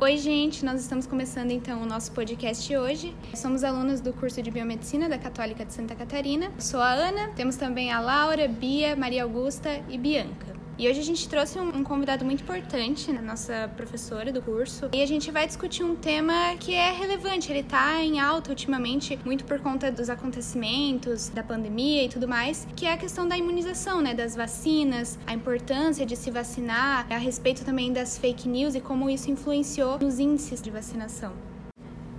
Oi, gente, nós estamos começando então o nosso podcast hoje. Somos alunos do curso de Biomedicina da Católica de Santa Catarina. Eu sou a Ana, temos também a Laura, Bia, Maria Augusta e Bianca. E hoje a gente trouxe um, convidado muito importante, a né, nossa professora do curso, e a gente vai discutir um tema que é relevante, ele tá em alta ultimamente, muito por conta dos acontecimentos, da pandemia e tudo mais, que é a questão da imunização, né, das vacinas, a importância de se vacinar, a respeito também das fake news e como isso influenciou nos índices de vacinação.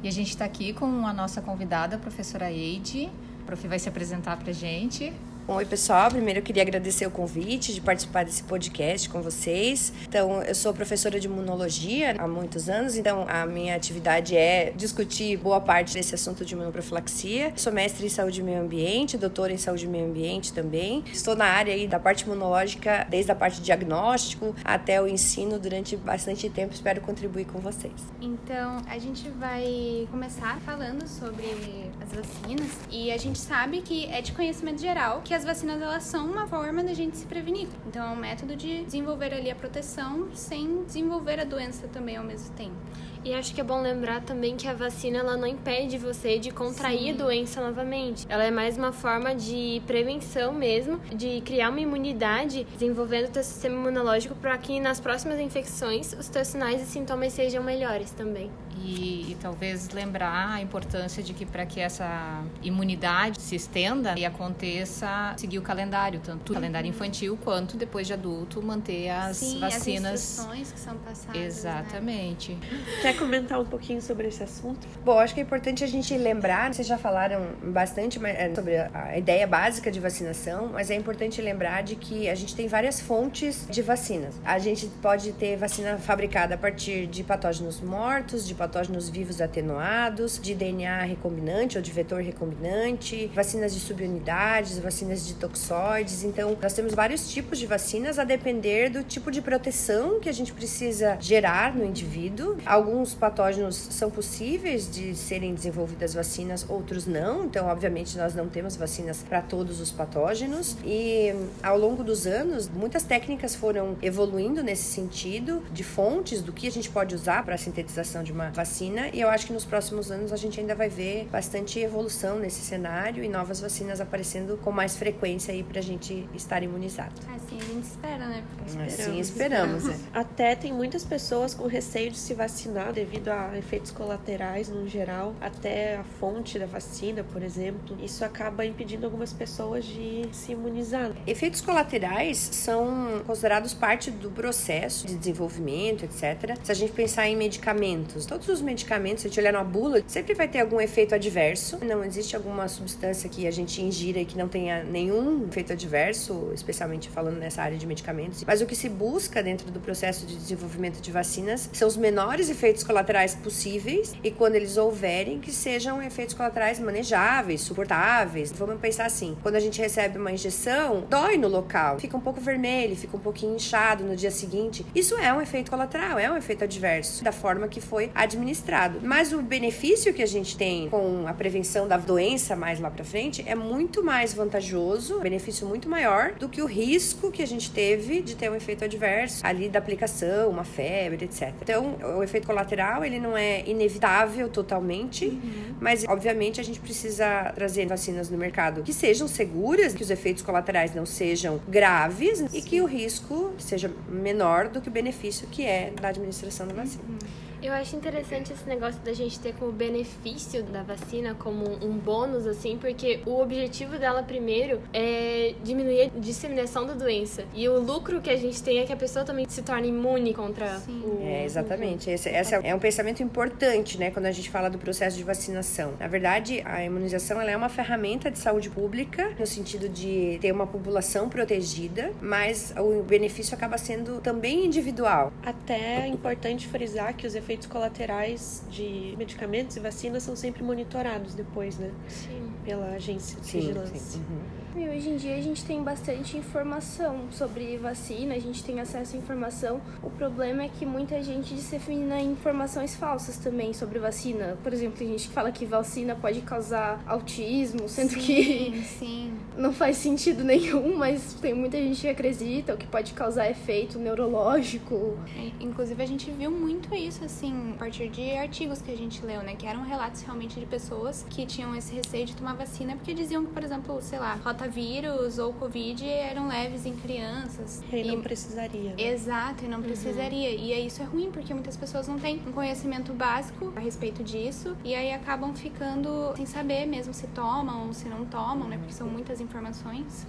E a gente está aqui com a nossa convidada, a professora Eide. A prof vai se apresentar para gente. Oi, pessoal. Primeiro eu queria agradecer o convite de participar desse podcast com vocês. Então, eu sou professora de imunologia há muitos anos, então a minha atividade é discutir boa parte desse assunto de imunoprofilaxia. Sou mestre em saúde e meio ambiente, doutora em saúde e meio ambiente também. Estou na área aí da parte imunológica, desde a parte diagnóstico até o ensino durante bastante tempo. Espero contribuir com vocês. Então, a gente vai começar falando sobre as vacinas e a gente sabe que é de conhecimento geral que as vacinas elas são uma forma da gente se prevenir. Então é um método de desenvolver ali a proteção sem desenvolver a doença também ao mesmo tempo. E acho que é bom lembrar também que a vacina ela não impede você de contrair Sim. a doença novamente. Ela é mais uma forma de prevenção mesmo, de criar uma imunidade, desenvolvendo o teu sistema imunológico para que nas próximas infecções os teus sinais e sintomas sejam melhores também. E, e, talvez lembrar a importância de que para que essa imunidade se estenda e aconteça, seguir o calendário, tanto o calendário infantil quanto depois de adulto, manter as Sim, vacinas. As que são passadas. Né? Exatamente. Né? Quer comentar um pouquinho sobre esse assunto? Bom, acho que é importante a gente lembrar, vocês já falaram bastante é, sobre a ideia básica de vacinação, mas é importante lembrar de que a gente tem várias fontes de vacinas. A gente pode ter vacina fabricada a partir de patógenos mortos, de patógenos vivos atenuados, de DNA recombinante ou de vetor recombinante, vacinas de subunidades, vacinas de toxoides. Então, nós temos vários tipos de vacinas a depender do tipo de proteção que a gente precisa gerar no indivíduo. Alguns patógenos são possíveis de serem desenvolvidas vacinas, outros não. Então, obviamente, nós não temos vacinas para todos os patógenos. E ao longo dos anos, muitas técnicas foram evoluindo nesse sentido, de fontes do que a gente pode usar para a sintetização de uma vacina e eu acho que nos próximos anos a gente ainda vai ver bastante evolução nesse cenário e novas vacinas aparecendo com mais frequência aí pra gente estar imunizado. A gente espera, né? Esperamos. Assim esperamos. É. Até tem muitas pessoas com receio de se vacinar devido a efeitos colaterais no geral, até a fonte da vacina, por exemplo. Isso acaba impedindo algumas pessoas de se imunizar. Efeitos colaterais são considerados parte do processo de desenvolvimento, etc. Se a gente pensar em medicamentos, todos os medicamentos, se a gente olhar na bula, sempre vai ter algum efeito adverso. Não existe alguma substância que a gente ingira e que não tenha nenhum efeito adverso, especialmente falando nessa área de medicamentos. Mas o que se busca dentro do processo de desenvolvimento de vacinas são os menores efeitos colaterais possíveis e quando eles houverem, que sejam efeitos colaterais manejáveis, suportáveis. Vamos pensar assim: quando a gente recebe uma injeção, dói no local, fica um pouco vermelho, fica um pouquinho inchado no dia seguinte. Isso é um efeito colateral, é um efeito adverso da forma que foi administrado. Mas o benefício que a gente tem com a prevenção da doença mais lá para frente é muito mais vantajoso, benefício muito maior do que o risco que a gente teve de ter um efeito adverso ali da aplicação, uma febre, etc. Então, o efeito colateral ele não é inevitável totalmente, uhum. mas obviamente a gente precisa trazer vacinas no mercado que sejam seguras, que os efeitos colaterais não sejam graves Sim. e que o risco seja menor do que o benefício que é da administração da vacina. Uhum. Eu acho interessante esse negócio da gente ter como benefício da vacina como um bônus, assim, porque o objetivo dela primeiro é diminuir a disseminação da doença. E o lucro que a gente tem é que a pessoa também se torne imune contra Sim. o. É, exatamente. Esse, esse é um pensamento importante, né, quando a gente fala do processo de vacinação. Na verdade, a imunização ela é uma ferramenta de saúde pública, no sentido de ter uma população protegida, mas o benefício acaba sendo também individual. Até é importante frisar que os efeitos efeitos colaterais de medicamentos e vacinas são sempre monitorados depois, né? Sim. Pela agência de sim, vigilância. Sim. Uhum. E hoje em dia a gente tem bastante informação sobre vacina, a gente tem acesso à informação. O problema é que muita gente dissemina informações falsas também sobre vacina. Por exemplo, tem gente que fala que vacina pode causar autismo, sendo sim, que sim. não faz sentido nenhum, mas tem muita gente que acredita, o que pode causar efeito neurológico. É, inclusive a gente viu muito isso assim, a partir de artigos que a gente leu, né, que eram relatos realmente de pessoas que tinham esse receio de tomar vacina porque diziam que, por exemplo, sei lá, rotavírus ou covid eram leves em crianças. E não precisaria. Né? Exato, e não precisaria. Uhum. E isso é ruim porque muitas pessoas não têm um conhecimento básico a respeito disso e aí acabam ficando sem saber mesmo se tomam ou se não tomam, né? Porque são muitas informações.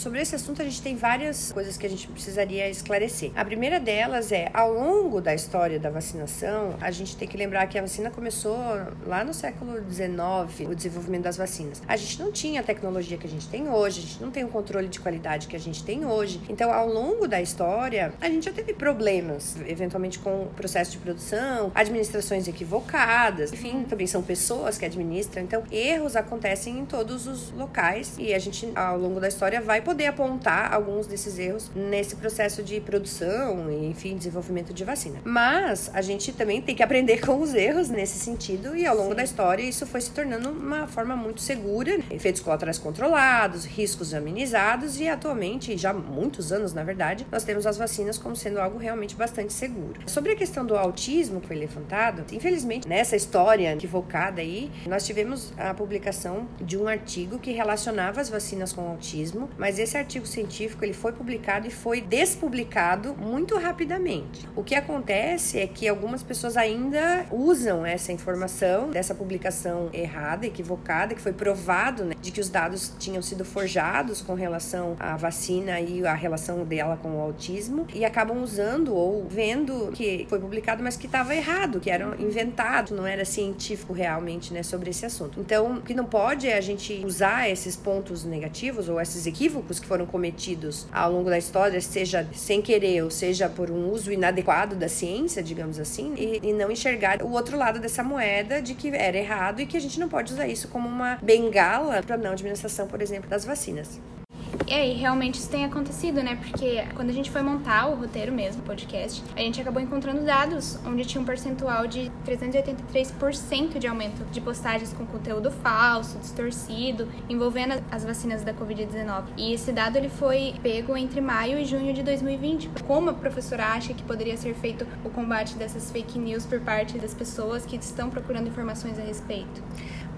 Sobre esse assunto, a gente tem várias coisas que a gente precisaria esclarecer. A primeira delas é, ao longo da história da vacinação, a gente tem que lembrar que a vacina começou lá no século XIX, o desenvolvimento das vacinas. A gente não tinha a tecnologia que a gente tem hoje, a gente não tem o controle de qualidade que a gente tem hoje. Então, ao longo da história, a gente já teve problemas, eventualmente com o processo de produção, administrações equivocadas, enfim, também são pessoas que administram. Então, erros acontecem em todos os locais e a gente, ao longo da história, vai poder apontar alguns desses erros nesse processo de produção e, enfim, desenvolvimento de vacina. Mas a gente também tem que aprender com os erros nesse sentido e ao longo Sim. da história isso foi se tornando uma forma muito segura, efeitos colaterais controlados, riscos amenizados e atualmente, já há muitos anos na verdade, nós temos as vacinas como sendo algo realmente bastante seguro. Sobre a questão do autismo que foi levantado, infelizmente nessa história equivocada aí, nós tivemos a publicação de um artigo que relacionava as vacinas com autismo, mas esse artigo científico ele foi publicado e foi despublicado muito rapidamente. O que acontece é que algumas pessoas ainda usam essa informação dessa publicação errada, equivocada, que foi provado né, de que os dados tinham sido forjados com relação à vacina e a relação dela com o autismo e acabam usando ou vendo que foi publicado, mas que estava errado, que era inventado, não era científico realmente, né, sobre esse assunto. Então, o que não pode é a gente usar esses pontos negativos ou esses equívocos equívocos que foram cometidos ao longo da história, seja sem querer ou seja por um uso inadequado da ciência, digamos assim, e, e não enxergar o outro lado dessa moeda de que era errado e que a gente não pode usar isso como uma bengala para não administração, por exemplo, das vacinas. E aí, realmente isso tem acontecido, né? Porque quando a gente foi montar o roteiro mesmo, o podcast, a gente acabou encontrando dados onde tinha um percentual de 383% de aumento de postagens com conteúdo falso, distorcido, envolvendo as vacinas da Covid-19. E esse dado ele foi pego entre maio e junho de 2020. Como a professora acha que poderia ser feito o combate dessas fake news por parte das pessoas que estão procurando informações a respeito?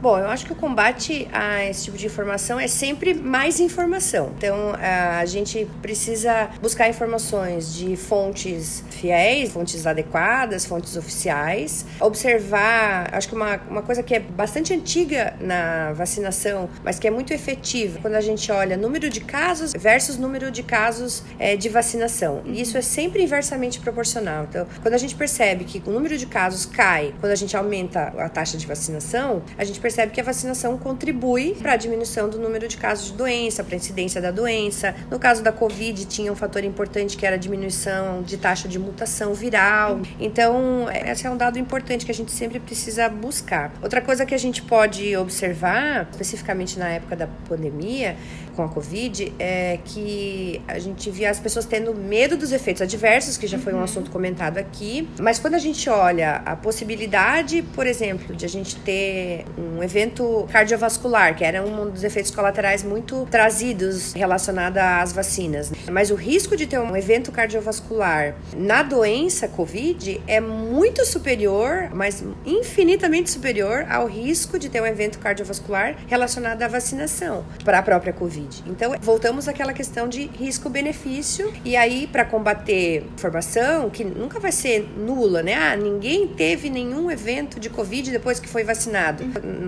Bom, eu acho que o combate a esse tipo de informação é sempre mais informação. Então, a gente precisa buscar informações de fontes fiéis, fontes adequadas, fontes oficiais. Observar, acho que uma, uma coisa que é bastante antiga na vacinação, mas que é muito efetiva, quando a gente olha número de casos versus número de casos é, de vacinação. E isso é sempre inversamente proporcional. Então, quando a gente percebe que o número de casos cai, quando a gente aumenta a taxa de vacinação, a gente percebe percebe que a vacinação contribui para a diminuição do número de casos de doença, para a incidência da doença. No caso da Covid, tinha um fator importante que era a diminuição de taxa de mutação viral. Então, esse é um dado importante que a gente sempre precisa buscar. Outra coisa que a gente pode observar, especificamente na época da pandemia, com a Covid é que a gente via as pessoas tendo medo dos efeitos adversos, que já foi um uhum. assunto comentado aqui. Mas quando a gente olha a possibilidade, por exemplo, de a gente ter um evento cardiovascular, que era um dos efeitos colaterais muito trazidos relacionado às vacinas. Mas o risco de ter um evento cardiovascular na doença Covid é muito superior, mas infinitamente superior ao risco de ter um evento cardiovascular relacionado à vacinação para a própria. Covid. Então, voltamos àquela questão de risco-benefício. E aí, para combater formação, que nunca vai ser nula, né? Ah, ninguém teve nenhum evento de Covid depois que foi vacinado.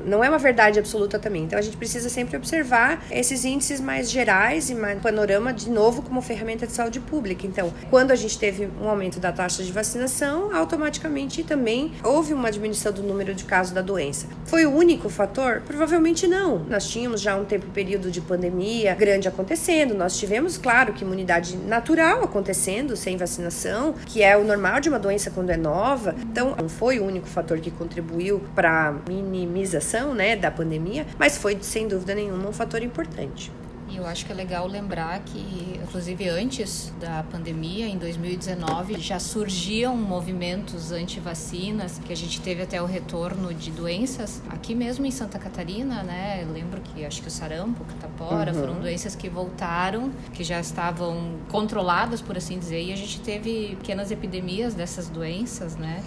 Não é uma verdade absoluta também. Então, a gente precisa sempre observar esses índices mais gerais e mais panorama, de novo, como ferramenta de saúde pública. Então, quando a gente teve um aumento da taxa de vacinação, automaticamente também houve uma diminuição do número de casos da doença. Foi o único fator? Provavelmente não. Nós tínhamos já um tempo período de pandemia grande acontecendo. Nós tivemos, claro, que imunidade natural acontecendo sem vacinação, que é o normal de uma doença quando é nova. Então, não foi o único fator que contribuiu para a minimização né, da pandemia, mas foi, sem dúvida nenhuma, um fator importante. E eu acho que é legal lembrar que, inclusive antes da pandemia, em 2019, já surgiam movimentos anti-vacinas, que a gente teve até o retorno de doenças aqui mesmo em Santa Catarina, né? Eu lembro que acho que o sarampo, catapora, uhum. foram doenças que voltaram, que já estavam controladas, por assim dizer, e a gente teve pequenas epidemias dessas doenças, né?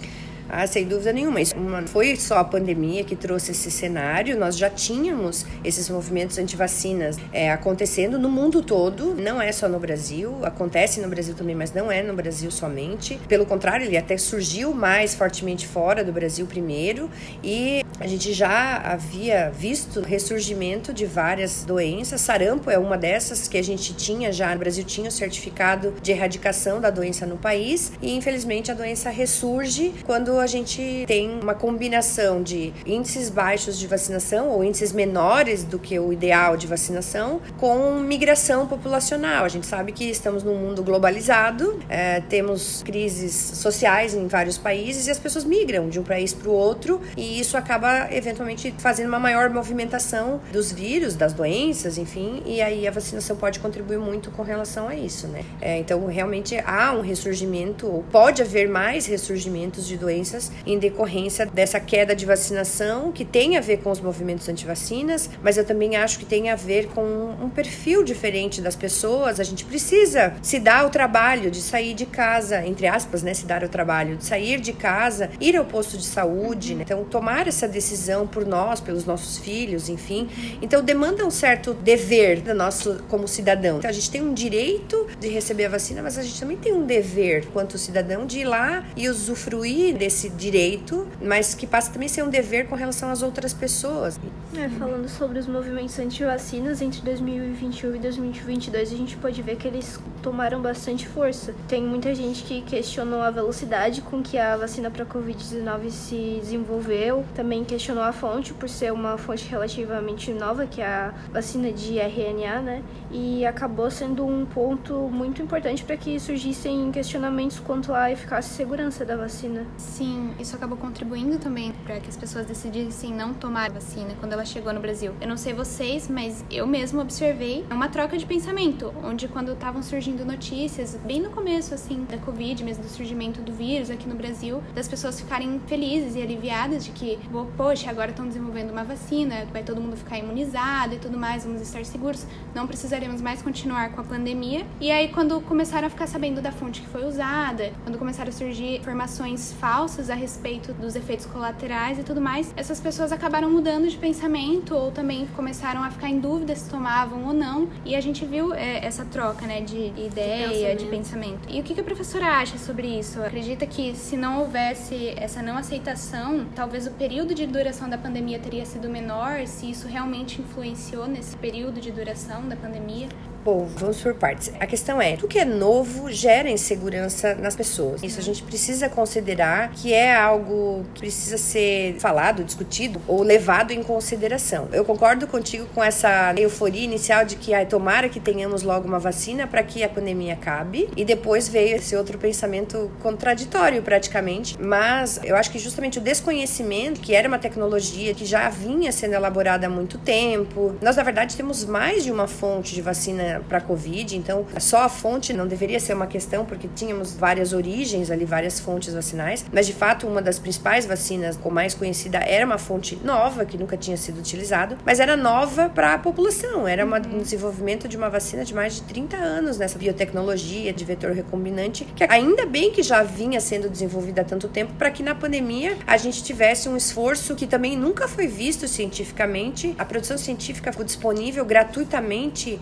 Ah, sem dúvida nenhuma. Isso foi só a pandemia que trouxe esse cenário, nós já tínhamos esses movimentos anti-vacinas é, acontecendo no mundo todo, não é só no Brasil, acontece no Brasil também, mas não é no Brasil somente. Pelo contrário, ele até surgiu mais fortemente fora do Brasil primeiro e a gente já havia visto o ressurgimento de várias doenças. Sarampo é uma dessas que a gente tinha já, no Brasil tinha o certificado de erradicação da doença no país e infelizmente a doença ressurge quando a gente tem uma combinação de índices baixos de vacinação ou índices menores do que o ideal de vacinação com migração populacional. A gente sabe que estamos num mundo globalizado, é, temos crises sociais em vários países e as pessoas migram de um país para o outro e isso acaba eventualmente fazendo uma maior movimentação dos vírus, das doenças, enfim, e aí a vacinação pode contribuir muito com relação a isso, né? É, então realmente há um ressurgimento, pode haver mais ressurgimentos de doenças doenças em decorrência dessa queda de vacinação, que tem a ver com os movimentos antivacinas, mas eu também acho que tem a ver com um perfil diferente das pessoas. A gente precisa se dar o trabalho de sair de casa, entre aspas, né? Se dar o trabalho de sair de casa, ir ao posto de saúde, né? Então, tomar essa decisão por nós, pelos nossos filhos, enfim. Então, demanda um certo dever do nosso como cidadão. Então, a gente tem um direito de receber a vacina, mas a gente também tem um dever, quanto cidadão, de ir lá e usufruir desse esse direito, mas que passa também a ser um dever com relação às outras pessoas. É, falando sobre os movimentos anti-vacinas, entre 2021 e 2022 a gente pode ver que eles tomaram bastante força. Tem muita gente que questionou a velocidade com que a vacina para Covid-19 se desenvolveu, também questionou a fonte, por ser uma fonte relativamente nova, que é a vacina de RNA, né? E acabou sendo um ponto muito importante para que surgissem questionamentos quanto à eficácia e segurança da vacina. Sim, isso acabou contribuindo também para que as pessoas decidissem não tomar a vacina quando ela chegou no Brasil. Eu não sei vocês, mas eu mesmo observei uma troca de pensamento, onde quando estavam surgindo notícias, bem no começo assim da Covid, mesmo do surgimento do vírus aqui no Brasil, das pessoas ficarem felizes e aliviadas de que, poxa, agora estão desenvolvendo uma vacina, vai todo mundo ficar imunizado e tudo mais, vamos estar seguros, não precisaremos mais continuar com a pandemia. E aí quando começaram a ficar sabendo da fonte que foi usada, quando começaram a surgir informações falsas falsas a respeito dos efeitos colaterais e tudo mais, essas pessoas acabaram mudando de pensamento ou também começaram a ficar em dúvida se tomavam ou não. E a gente viu é, essa troca, né, de ideia, de pensamento. de pensamento. E o que, que a professora acha sobre isso? Acredita que se não houvesse essa não aceitação, talvez o período de duração da pandemia teria sido menor, se isso realmente influenciou nesse período de duração da pandemia? Bom, vamos por partes. A questão é, tudo que é novo gera insegurança nas pessoas. Isso a gente precisa considerar que é algo que precisa ser falado, discutido ou levado em consideração. Eu concordo contigo com essa euforia inicial de que ai, tomara que tenhamos logo uma vacina para que a pandemia acabe. E depois veio esse outro pensamento contraditório praticamente. Mas eu acho que justamente o desconhecimento, que era uma tecnologia que já vinha sendo elaborada há muito tempo. Nós, na verdade, temos mais de uma fonte de vacina para Covid, então só a fonte não deveria ser uma questão, porque tínhamos várias origens ali, várias fontes vacinais, mas de fato uma das principais vacinas, com mais conhecida, era uma fonte nova, que nunca tinha sido utilizado, mas era nova para a população, era uma, um desenvolvimento de uma vacina de mais de 30 anos nessa biotecnologia de vetor recombinante, que ainda bem que já vinha sendo desenvolvida há tanto tempo, para que na pandemia a gente tivesse um esforço que também nunca foi visto cientificamente, a produção científica ficou disponível gratuitamente,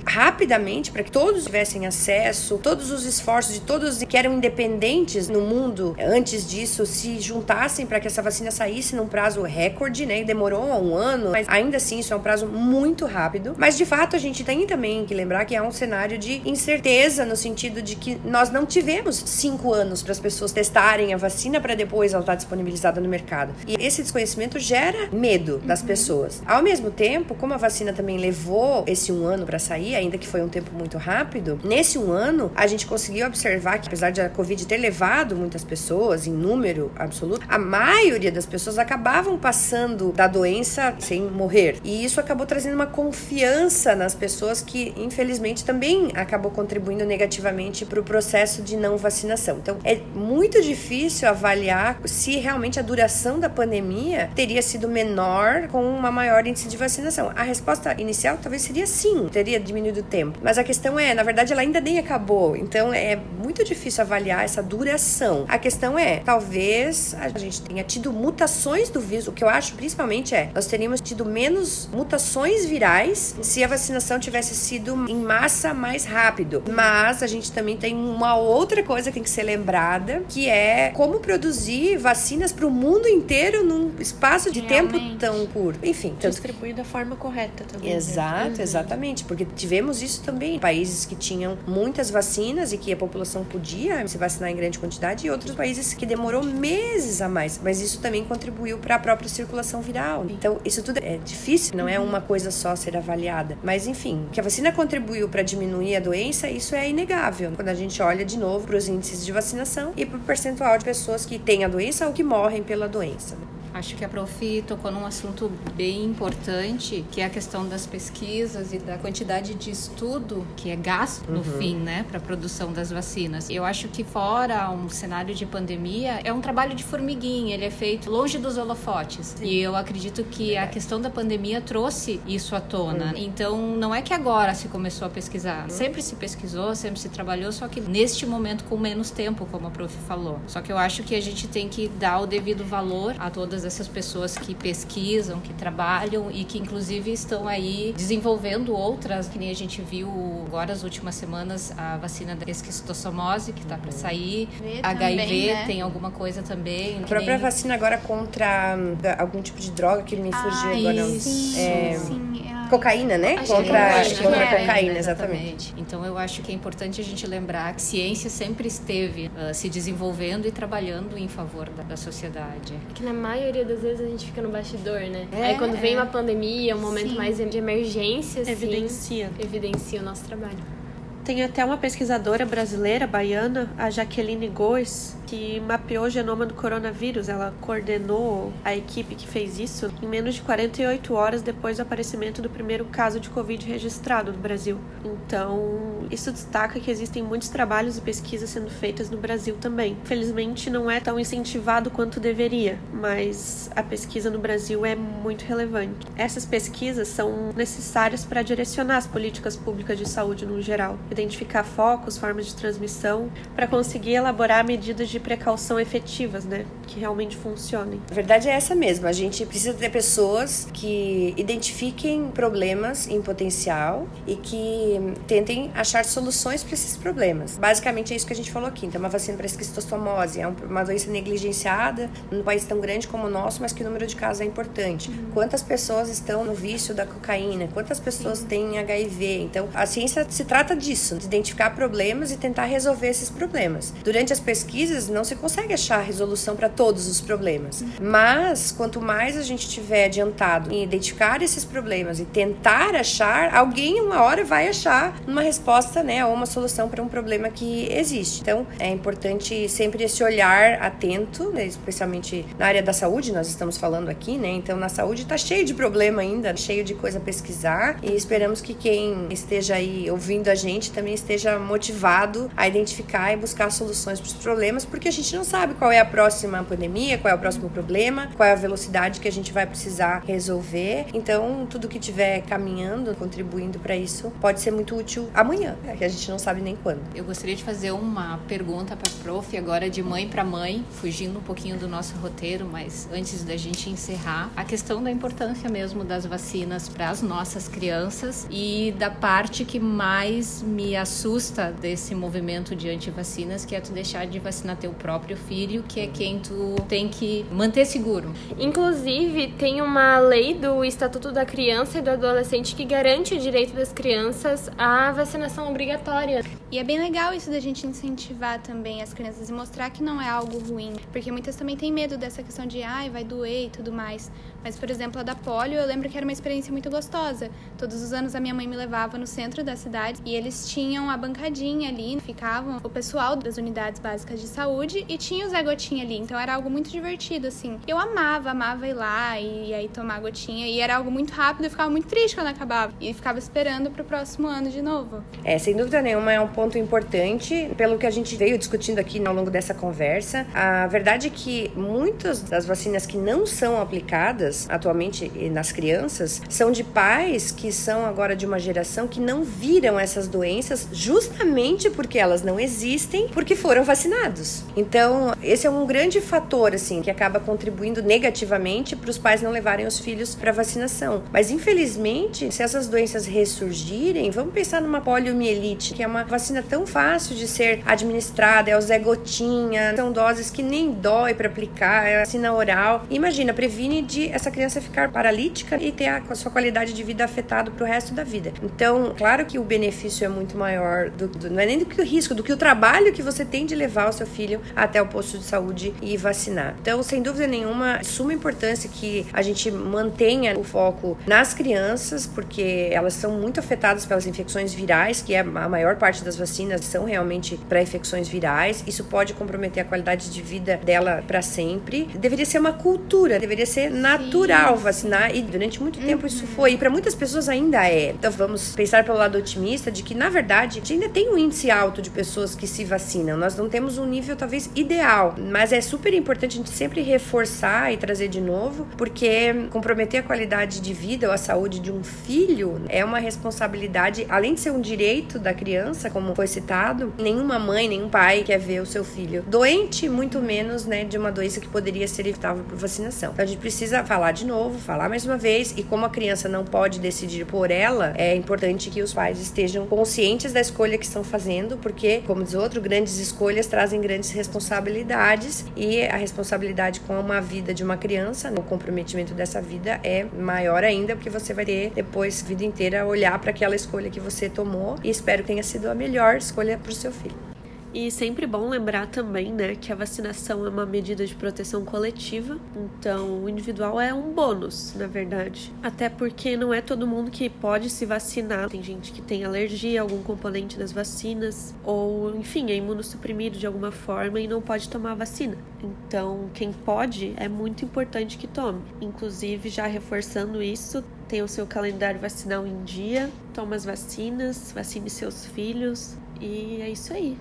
rapidamente para que todos tivessem acesso, todos os esforços de todos que eram independentes no mundo antes disso se juntassem para que essa vacina saísse num prazo recorde, né? E demorou um ano, mas ainda assim isso é um prazo muito rápido. Mas de fato a gente tem também que lembrar que é um cenário de incerteza no sentido de que nós não tivemos cinco anos para as pessoas testarem a vacina para depois ela estar tá disponibilizada no mercado. E esse desconhecimento gera medo das uhum. pessoas. Ao mesmo tempo, como a vacina também levou esse um ano para sair, ainda que foi um um tempo muito rápido, nesse um ano a gente conseguiu observar que apesar de a Covid ter levado muitas pessoas em número absoluto, a maioria das pessoas acabavam passando da doença sem morrer. E isso acabou trazendo uma confiança nas pessoas que, infelizmente, também acabou contribuindo negativamente para o processo de não vacinação. Então, é muito difícil avaliar se realmente a duração da pandemia teria sido menor com uma maior índice de vacinação. A resposta inicial talvez seria sim, teria diminuído o tempo. Mas a questão é, na verdade, ela ainda nem acabou. Então, é muito difícil avaliar essa duração. A questão é, talvez a gente tenha tido mutações do vírus. O que eu acho principalmente é, nós teríamos tido menos mutações virais se a vacinação tivesse sido em massa mais rápido. Mas a gente também tem uma outra coisa que tem que ser lembrada, que é como produzir vacinas para o mundo inteiro num espaço de Realmente. tempo tão curto. Enfim, tanto... distribuir da forma correta também. Né? Exato, né? exatamente, porque tivemos isso também países que tinham muitas vacinas e que a população podia se vacinar em grande quantidade e outros países que demorou meses a mais, mas isso também contribuiu para a própria circulação viral. Então, isso tudo é difícil, não é uma coisa só ser avaliada, mas enfim, que a vacina contribuiu para diminuir a doença, isso é inegável. Quando a gente olha de novo para os índices de vacinação e para o percentual de pessoas que têm a doença ou que morrem pela doença. Acho que a Profi tocou num assunto bem importante, que é a questão das pesquisas e da quantidade de estudo que é gasto no uhum. fim, né, para a produção das vacinas. Eu acho que fora um cenário de pandemia, é um trabalho de formiguinha, ele é feito longe dos holofotes. Sim. E eu acredito que a questão da pandemia trouxe isso à tona. Uhum. Então, não é que agora se começou a pesquisar. Uhum. Sempre se pesquisou, sempre se trabalhou, só que neste momento com menos tempo, como a Prof falou. Só que eu acho que a gente tem que dar o devido valor a todas essas pessoas que pesquisam, que trabalham e que inclusive estão aí desenvolvendo outras, que nem a gente viu agora as últimas semanas a vacina da esquistossomose que está para sair, v HIV também, né? tem alguma coisa também. A própria nem... vacina agora contra hum, algum tipo de droga que me fugiu ah, agora. Sim, é... sim. É Cocaína, né? Acho contra é, contra é, cocaína, exatamente. Então eu acho que é importante a gente lembrar que ciência sempre esteve uh, se desenvolvendo e trabalhando em favor da, da, sociedade. Que na maioria das vezes a gente fica no bastidor, né? É, Aí quando vem é. uma pandemia, um momento Sim. mais de emergência, assim, evidencia. evidencia o nosso trabalho. Tem até uma pesquisadora brasileira, baiana, a Jaqueline Goes, que mapeou o genoma do coronavírus. Ela coordenou a equipe que fez isso em menos de 48 horas depois do aparecimento do primeiro caso de Covid registrado no Brasil. Então, isso destaca que existem muitos trabalhos e pesquisas sendo feitas no Brasil também. Felizmente, não é tão incentivado quanto deveria, mas a pesquisa no Brasil é muito relevante. Essas pesquisas são necessárias para direcionar as políticas públicas de saúde no geral identificar focos, formas de transmissão, para conseguir elaborar medidas de precaução efetivas, né? Que realmente funcionem. A verdade é essa mesmo. A gente precisa ter pessoas que identifiquem problemas em potencial e que tentem achar soluções para esses problemas. Basicamente é isso que a gente falou aqui. Então, uma vacina para esquistostomose é uma doença negligenciada num país tão grande como o nosso, mas que o número de casos é importante. Uhum. Quantas pessoas estão no vício da cocaína? Quantas pessoas têm HIV? Então, a ciência se trata disso isso, de identificar problemas e tentar resolver esses problemas. Durante as pesquisas, não se consegue achar resolução para todos os problemas, mas quanto mais a gente tiver adiantado em identificar esses problemas e tentar achar, alguém uma hora vai achar uma resposta, né, ou uma solução para um problema que existe. Então, é importante sempre esse olhar atento, né, especialmente na área da saúde, nós estamos falando aqui, né? Então, na saúde está cheio de problema ainda, cheio de coisa a pesquisar e esperamos que quem esteja aí ouvindo a gente também esteja motivado a identificar e buscar soluções para os problemas, porque a gente não sabe qual é a próxima pandemia, qual é o próximo problema, qual é a velocidade que a gente vai precisar resolver. Então, tudo que estiver caminhando, contribuindo para isso, pode ser muito útil amanhã, que a gente não sabe nem quando. Eu gostaria de fazer uma pergunta para a prof, agora de mãe para mãe, fugindo um pouquinho do nosso roteiro, mas antes da gente encerrar, a questão da importância mesmo das vacinas para as nossas crianças e da parte que mais me me assusta desse movimento de antivacinas, que é tu deixar de vacinar teu próprio filho, que é quem tu tem que manter seguro. Inclusive, tem uma lei do Estatuto da Criança e do Adolescente que garante o direito das crianças à vacinação obrigatória. E é bem legal isso da gente incentivar também as crianças e mostrar que não é algo ruim, porque muitas também têm medo dessa questão de ai, vai doer e tudo mais. Mas, por exemplo, a da polio, eu lembro que era uma experiência muito gostosa. Todos os anos a minha mãe me levava no centro da cidade e eles tinham a bancadinha ali, ficavam o pessoal das unidades básicas de saúde e tinha o Zé Gotinha ali. Então era algo muito divertido, assim. Eu amava, amava ir lá e, e aí tomar a gotinha. E era algo muito rápido, eu ficava muito triste quando acabava. E ficava esperando pro próximo ano de novo. É, sem dúvida nenhuma, é um ponto importante, pelo que a gente veio discutindo aqui ao longo dessa conversa. A verdade é que muitas das vacinas que não são aplicadas atualmente nas crianças são de pais que são agora de uma geração que não viram essas doenças justamente porque elas não existem, porque foram vacinados. Então, esse é um grande fator assim que acaba contribuindo negativamente para os pais não levarem os filhos para vacinação. Mas infelizmente, se essas doenças ressurgirem, vamos pensar numa poliomielite, que é uma vacina tão fácil de ser administrada, é o Zé Gotinha, são doses que nem dói para aplicar, é vacina oral. Imagina, previne de essa criança ficar paralítica e ter a sua qualidade de vida afetada para o resto da vida. Então, claro que o benefício é muito maior, do, do, não é nem do que o risco, do que o trabalho que você tem de levar o seu filho até o posto de saúde e vacinar. Então, sem dúvida nenhuma, suma importância que a gente mantenha o foco nas crianças, porque elas são muito afetadas pelas infecções virais, que é a maior parte das vacinas são realmente para infecções virais. Isso pode comprometer a qualidade de vida dela para sempre. Deveria ser uma cultura, deveria ser natural Sim. vacinar e durante muito tempo uhum. isso foi. E para muitas pessoas ainda é. Então vamos pensar pelo lado otimista de que na verdade a gente ainda tem um índice alto de pessoas que se vacinam. Nós não temos um nível talvez ideal, mas é super importante a gente sempre reforçar e trazer de novo, porque comprometer a qualidade de vida ou a saúde de um filho é uma responsabilidade, além de ser um direito da criança, como foi citado, nenhuma mãe, nenhum pai quer ver o seu filho doente, muito menos, né, de uma doença que poderia ser evitável por vacinação. Então a gente precisa falar de novo, falar mais uma vez, e como a criança não pode decidir por ela, é importante que os pais estejam conscientes da escolha que estão fazendo, porque, como diz outro, grandes escolhas trazem grandes responsabilidades e a responsabilidade com uma vida de uma criança, o comprometimento dessa vida é maior ainda, porque você vai ter depois a vida inteira olhar para aquela escolha que você tomou e espero que tenha sido a melhor escolha para o seu filho. E sempre bom lembrar também, né, que a vacinação é uma medida de proteção coletiva, então o individual é um bônus, na verdade. Até porque não é todo mundo que pode se vacinar. Tem gente que tem alergia a algum componente das vacinas, ou enfim, é imunossuprimido de alguma forma e não pode tomar a vacina. Então, quem pode é muito importante que tome. Inclusive, já reforçando isso, tenha o seu calendário vacinal em dia, toma as vacinas, vacine seus filhos e é isso aí.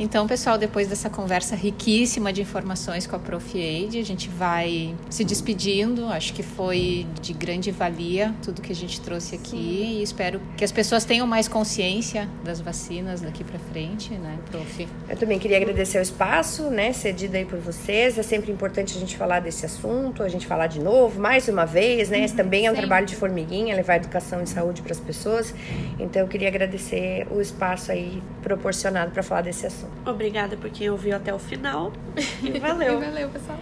Então, pessoal, depois dessa conversa riquíssima de informações com a Prof. Aid, a gente vai se despedindo. Acho que foi de grande valia tudo que a gente trouxe aqui Sim. e espero que as pessoas tenham mais consciência das vacinas daqui para frente, né, Prof? Eu também queria agradecer o espaço, né, cedido aí por vocês. É sempre importante a gente falar desse assunto, a gente falar de novo, mais uma vez, né? Esse uhum, também é um Sim. trabalho de formiguinha, levar educação e saúde para as pessoas. Então, eu queria agradecer o espaço aí proporcionado para falar desse assunto. Obrigada por quem ouviu até o final. E valeu. valeu, pessoal.